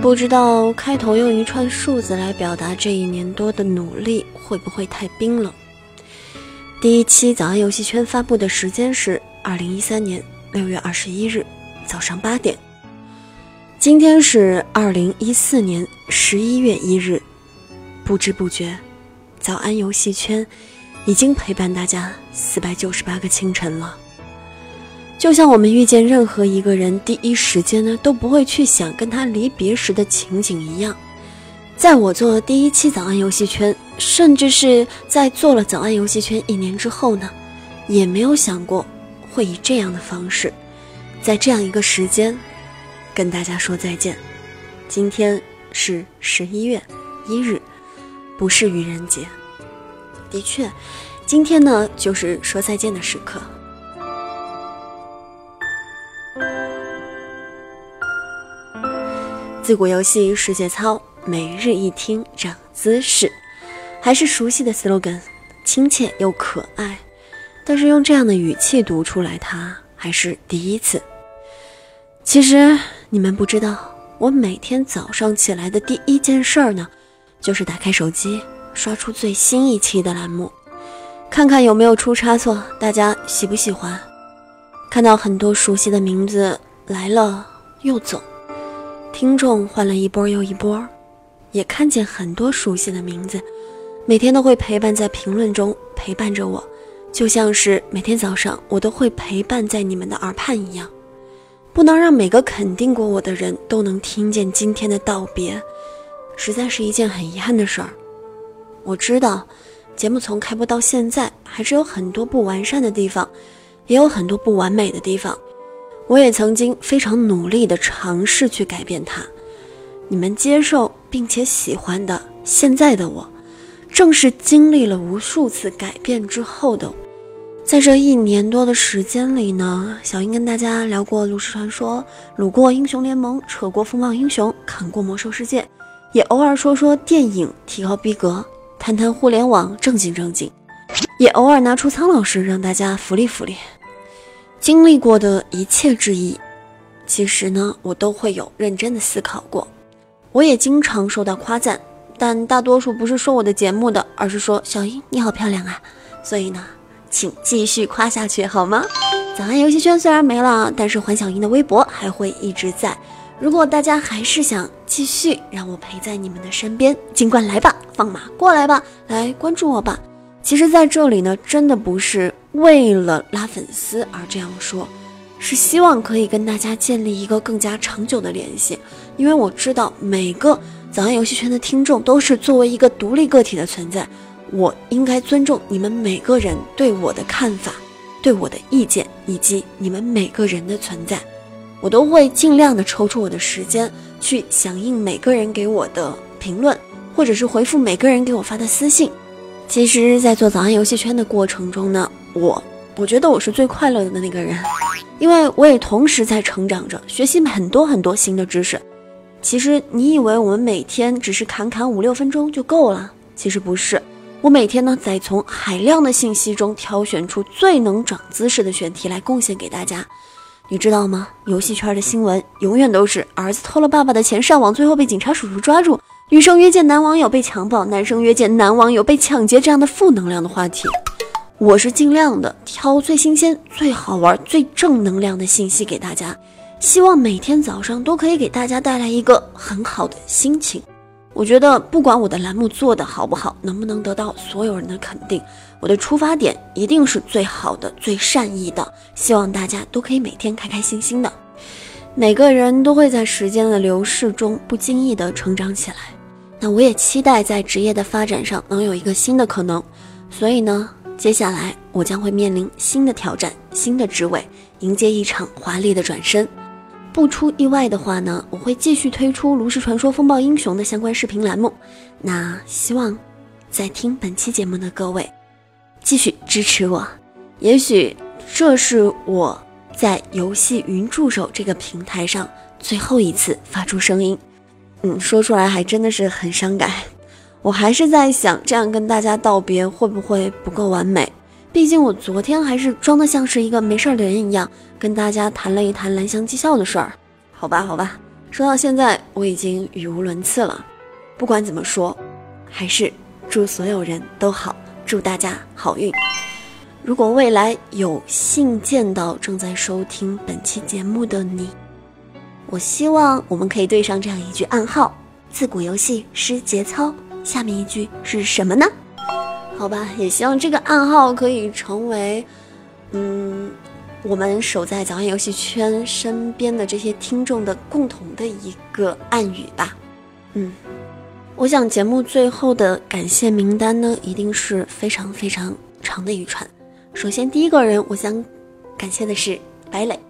不知道开头用一串数字来表达这一年多的努力会不会太冰冷？第一期早安游戏圈发布的时间是二零一三年六月二十一日早上八点。今天是二零一四年十一月一日，不知不觉，早安游戏圈已经陪伴大家四百九十八个清晨了。就像我们遇见任何一个人，第一时间呢都不会去想跟他离别时的情景一样。在我做第一期早安游戏圈，甚至是在做了早安游戏圈一年之后呢，也没有想过会以这样的方式，在这样一个时间跟大家说再见。今天是十一月一日，不是愚人节。的确，今天呢就是说再见的时刻。自古游戏世界操，每日一听长姿势，还是熟悉的 slogan，亲切又可爱。但是用这样的语气读出来，它还是第一次。其实你们不知道，我每天早上起来的第一件事儿呢，就是打开手机，刷出最新一期的栏目，看看有没有出差错，大家喜不喜欢？看到很多熟悉的名字来了又走。听众换了一波又一波，也看见很多熟悉的名字，每天都会陪伴在评论中陪伴着我，就像是每天早上我都会陪伴在你们的耳畔一样。不能让每个肯定过我的人都能听见今天的道别，实在是一件很遗憾的事儿。我知道，节目从开播到现在还是有很多不完善的地方，也有很多不完美的地方。我也曾经非常努力地尝试去改变它，你们接受并且喜欢的现在的我，正是经历了无数次改变之后的。在这一年多的时间里呢，小英跟大家聊过炉石传说，撸过英雄联盟，扯过风暴英雄，砍过魔兽世界，也偶尔说说电影，提高逼格，谈谈互联网，正经正经，也偶尔拿出苍老师让大家福利福利。经历过的一切质疑，其实呢，我都会有认真的思考过。我也经常受到夸赞，但大多数不是说我的节目的，而是说小英你好漂亮啊。所以呢，请继续夸下去好吗？早安游戏圈虽然没了，但是环小英的微博还会一直在。如果大家还是想继续让我陪在你们的身边，尽管来吧，放马过来吧，来关注我吧。其实，在这里呢，真的不是。为了拉粉丝而这样说，是希望可以跟大家建立一个更加长久的联系。因为我知道每个早安游戏圈的听众都是作为一个独立个体的存在，我应该尊重你们每个人对我的看法、对我的意见以及你们每个人的存在，我都会尽量的抽出我的时间去响应每个人给我的评论，或者是回复每个人给我发的私信。其实，在做早安游戏圈的过程中呢。我我觉得我是最快乐的那个人，因为我也同时在成长着，学习很多很多新的知识。其实你以为我们每天只是侃侃五六分钟就够了？其实不是，我每天呢在从海量的信息中挑选出最能长姿势的选题来贡献给大家。你知道吗？游戏圈的新闻永远都是儿子偷了爸爸的钱上网，最后被警察叔叔抓住；女生约见男网友被强暴，男生约见男网友被抢劫，这样的负能量的话题。我是尽量的挑最新鲜、最好玩、最正能量的信息给大家，希望每天早上都可以给大家带来一个很好的心情。我觉得不管我的栏目做的好不好，能不能得到所有人的肯定，我的出发点一定是最好的、最善意的，希望大家都可以每天开开心心的。每个人都会在时间的流逝中不经意的成长起来，那我也期待在职业的发展上能有一个新的可能。所以呢。接下来，我将会面临新的挑战、新的职位，迎接一场华丽的转身。不出意外的话呢，我会继续推出《炉石传说：风暴英雄》的相关视频栏目。那希望在听本期节目的各位继续支持我。也许这是我在游戏云助手这个平台上最后一次发出声音。嗯，说出来还真的是很伤感。我还是在想，这样跟大家道别会不会不够完美？毕竟我昨天还是装的像是一个没事儿的人一样，跟大家谈了一谈蓝翔技校的事儿。好吧，好吧，说到现在，我已经语无伦次了。不管怎么说，还是祝所有人都好，祝大家好运。如果未来有幸见到正在收听本期节目的你，我希望我们可以对上这样一句暗号：自古游戏失节操。下面一句是什么呢？好吧，也希望这个暗号可以成为，嗯，我们守在早安游戏圈身边的这些听众的共同的一个暗语吧。嗯，我想节目最后的感谢名单呢，一定是非常非常长的一串。首先，第一个人，我想感谢的是白磊，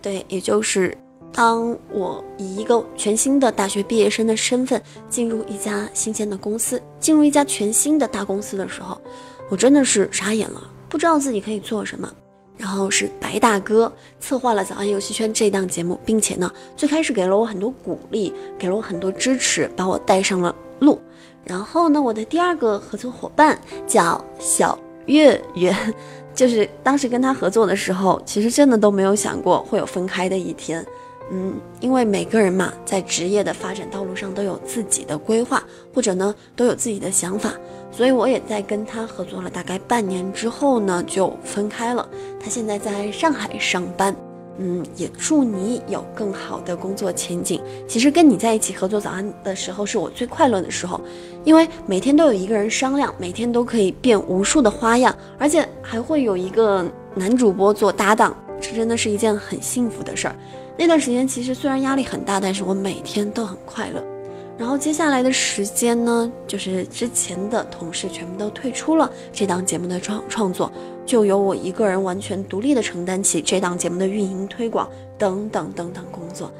对，也就是。当我以一个全新的大学毕业生的身份进入一家新鲜的公司，进入一家全新的大公司的时候，我真的是傻眼了，不知道自己可以做什么。然后是白大哥策划了《早安游戏圈》这档节目，并且呢，最开始给了我很多鼓励，给了我很多支持，把我带上了路。然后呢，我的第二个合作伙伴叫小月月，就是当时跟他合作的时候，其实真的都没有想过会有分开的一天。嗯，因为每个人嘛，在职业的发展道路上都有自己的规划，或者呢都有自己的想法，所以我也在跟他合作了大概半年之后呢，就分开了。他现在在上海上班，嗯，也祝你有更好的工作前景。其实跟你在一起合作早安的时候，是我最快乐的时候，因为每天都有一个人商量，每天都可以变无数的花样，而且还会有一个男主播做搭档，这真的是一件很幸福的事儿。那段时间其实虽然压力很大，但是我每天都很快乐。然后接下来的时间呢，就是之前的同事全部都退出了这档节目的创创作，就由我一个人完全独立的承担起这档节目的运营、推广等等等等工作。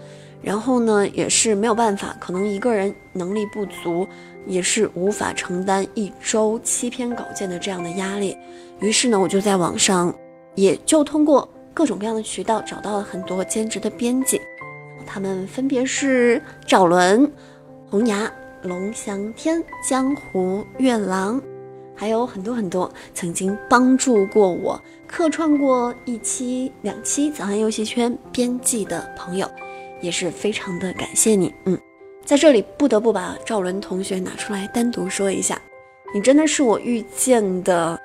然后呢，也是没有办法，可能一个人能力不足，也是无法承担一周七篇稿件的这样的压力。于是呢，我就在网上，也就通过。各种各样的渠道找到了很多兼职的编辑，他们分别是赵伦、红牙、龙翔天、江湖月郎，还有很多很多曾经帮助过我客串过一期、两期《早安游戏圈》编辑的朋友，也是非常的感谢你。嗯，在这里不得不把赵伦同学拿出来单独说一下，你真的是我遇见的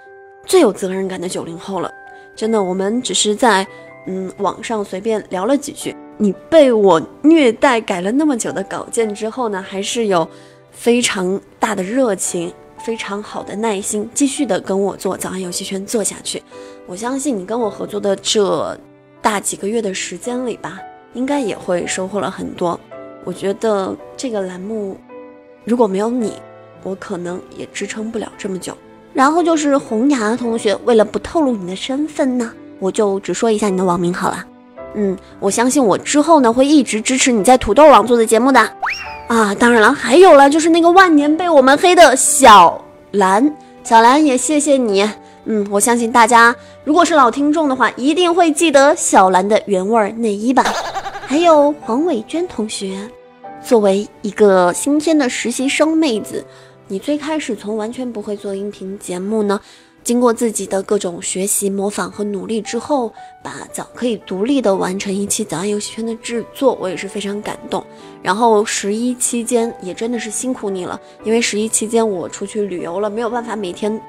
最有责任感的九零后了。真的，我们只是在嗯网上随便聊了几句。你被我虐待改了那么久的稿件之后呢，还是有非常大的热情，非常好的耐心，继续的跟我做早安游戏圈做下去。我相信你跟我合作的这大几个月的时间里吧，应该也会收获了很多。我觉得这个栏目如果没有你，我可能也支撑不了这么久。然后就是红牙同学，为了不透露你的身份呢，我就只说一下你的网名好了。嗯，我相信我之后呢会一直支持你在土豆网做的节目的。啊，当然了，还有了，就是那个万年被我们黑的小兰，小兰也谢谢你。嗯，我相信大家如果是老听众的话，一定会记得小兰的原味儿内衣吧。还有黄伟娟同学，作为一个新添的实习生妹子。你最开始从完全不会做音频节目呢，经过自己的各种学习、模仿和努力之后，把早可以独立的完成一期早安游戏圈的制作，我也是非常感动。然后十一期间也真的是辛苦你了，因为十一期间我出去旅游了，没有办法每天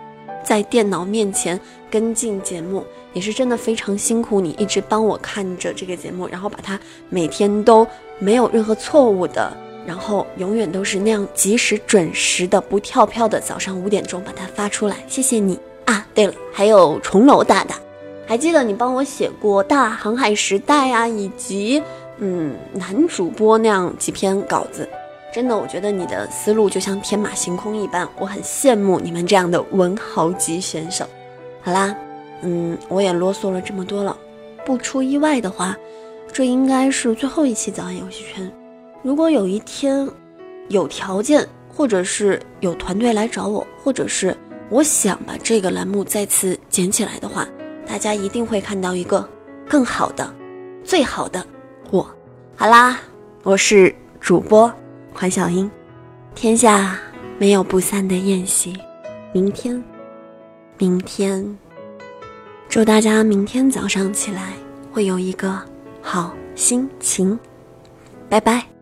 在电脑面前跟进节目，也是真的非常辛苦你，一直帮我看着这个节目，然后把它每天都没有任何错误的。然后永远都是那样及时准时的不跳票的早上五点钟把它发出来，谢谢你啊！对了，还有重楼大大，还记得你帮我写过《大航海时代》啊，以及嗯男主播那样几篇稿子，真的，我觉得你的思路就像天马行空一般，我很羡慕你们这样的文豪级选手。好啦，嗯，我也啰嗦了这么多了，不出意外的话，这应该是最后一期早安游戏圈。如果有一天有条件，或者是有团队来找我，或者是我想把这个栏目再次捡起来的话，大家一定会看到一个更好的、最好的我。好啦，我是主播黄小英，天下没有不散的宴席，明天，明天，祝大家明天早上起来会有一个好心情，拜拜。